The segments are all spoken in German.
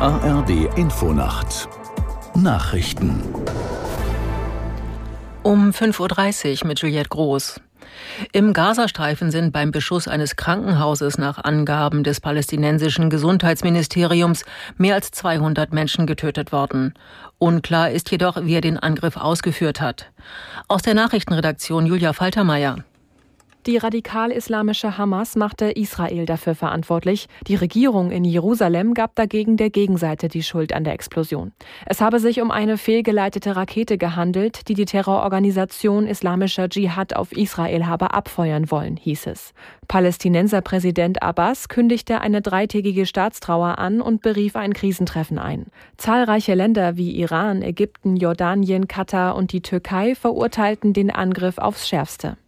ARD Infonacht Nachrichten um 5.30 Uhr mit Juliette Groß. Im Gazastreifen sind beim Beschuss eines Krankenhauses nach Angaben des palästinensischen Gesundheitsministeriums mehr als 200 Menschen getötet worden. Unklar ist jedoch, wer den Angriff ausgeführt hat. Aus der Nachrichtenredaktion Julia Faltermeier. Die radikal-islamische Hamas machte Israel dafür verantwortlich. Die Regierung in Jerusalem gab dagegen der Gegenseite die Schuld an der Explosion. Es habe sich um eine fehlgeleitete Rakete gehandelt, die die Terrororganisation Islamischer Dschihad auf Israel habe abfeuern wollen, hieß es. Palästinenser Präsident Abbas kündigte eine dreitägige Staatstrauer an und berief ein Krisentreffen ein. Zahlreiche Länder wie Iran, Ägypten, Jordanien, Katar und die Türkei verurteilten den Angriff aufs Schärfste.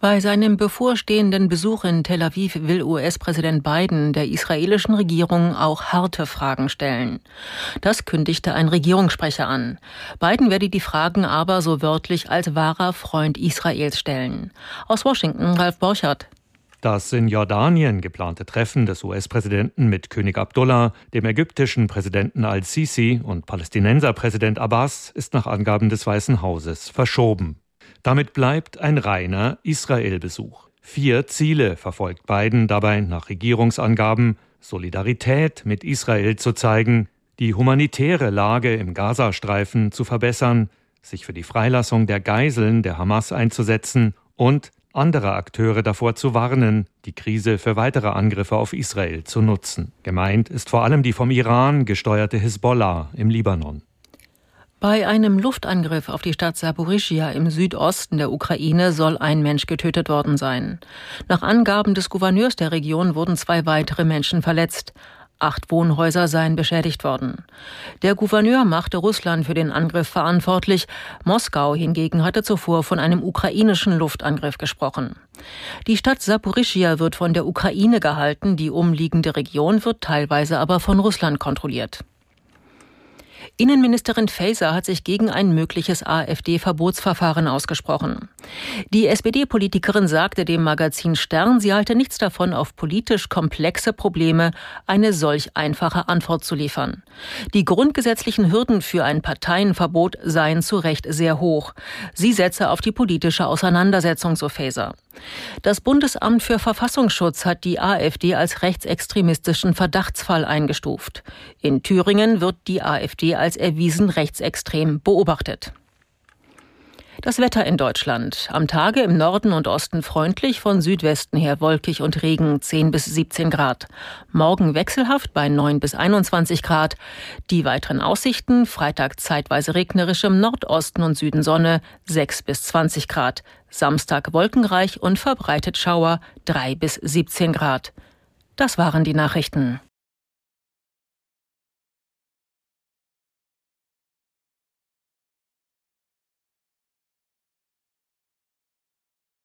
Bei seinem bevorstehenden Besuch in Tel Aviv will US-Präsident Biden der israelischen Regierung auch harte Fragen stellen. Das kündigte ein Regierungssprecher an. Biden werde die Fragen aber so wörtlich als wahrer Freund Israels stellen. Aus Washington Ralf Borchardt. Das in Jordanien geplante Treffen des US-Präsidenten mit König Abdullah, dem ägyptischen Präsidenten al-Sisi und Palästinenserpräsident Abbas ist nach Angaben des Weißen Hauses verschoben. Damit bleibt ein reiner Israel-Besuch. Vier Ziele verfolgt Biden dabei nach Regierungsangaben Solidarität mit Israel zu zeigen, die humanitäre Lage im Gazastreifen zu verbessern, sich für die Freilassung der Geiseln der Hamas einzusetzen und andere Akteure davor zu warnen, die Krise für weitere Angriffe auf Israel zu nutzen. Gemeint ist vor allem die vom Iran gesteuerte Hisbollah im Libanon. Bei einem Luftangriff auf die Stadt Saporischia im Südosten der Ukraine soll ein Mensch getötet worden sein. Nach Angaben des Gouverneurs der Region wurden zwei weitere Menschen verletzt. Acht Wohnhäuser seien beschädigt worden. Der Gouverneur machte Russland für den Angriff verantwortlich. Moskau hingegen hatte zuvor von einem ukrainischen Luftangriff gesprochen. Die Stadt Saporischia wird von der Ukraine gehalten, die umliegende Region wird teilweise aber von Russland kontrolliert. Innenministerin Faeser hat sich gegen ein mögliches AfD-Verbotsverfahren ausgesprochen. Die SPD-Politikerin sagte dem Magazin Stern, sie halte nichts davon, auf politisch komplexe Probleme eine solch einfache Antwort zu liefern. Die grundgesetzlichen Hürden für ein Parteienverbot seien zu Recht sehr hoch. Sie setze auf die politische Auseinandersetzung, so Faeser. Das Bundesamt für Verfassungsschutz hat die AfD als rechtsextremistischen Verdachtsfall eingestuft. In Thüringen wird die AfD als erwiesen rechtsextrem beobachtet. Das Wetter in Deutschland. Am Tage im Norden und Osten freundlich, von Südwesten her wolkig und Regen 10 bis 17 Grad. Morgen wechselhaft bei 9 bis 21 Grad. Die weiteren Aussichten Freitag zeitweise regnerisch im Nordosten und Süden Sonne 6 bis 20 Grad. Samstag wolkenreich und verbreitet Schauer 3 bis 17 Grad. Das waren die Nachrichten.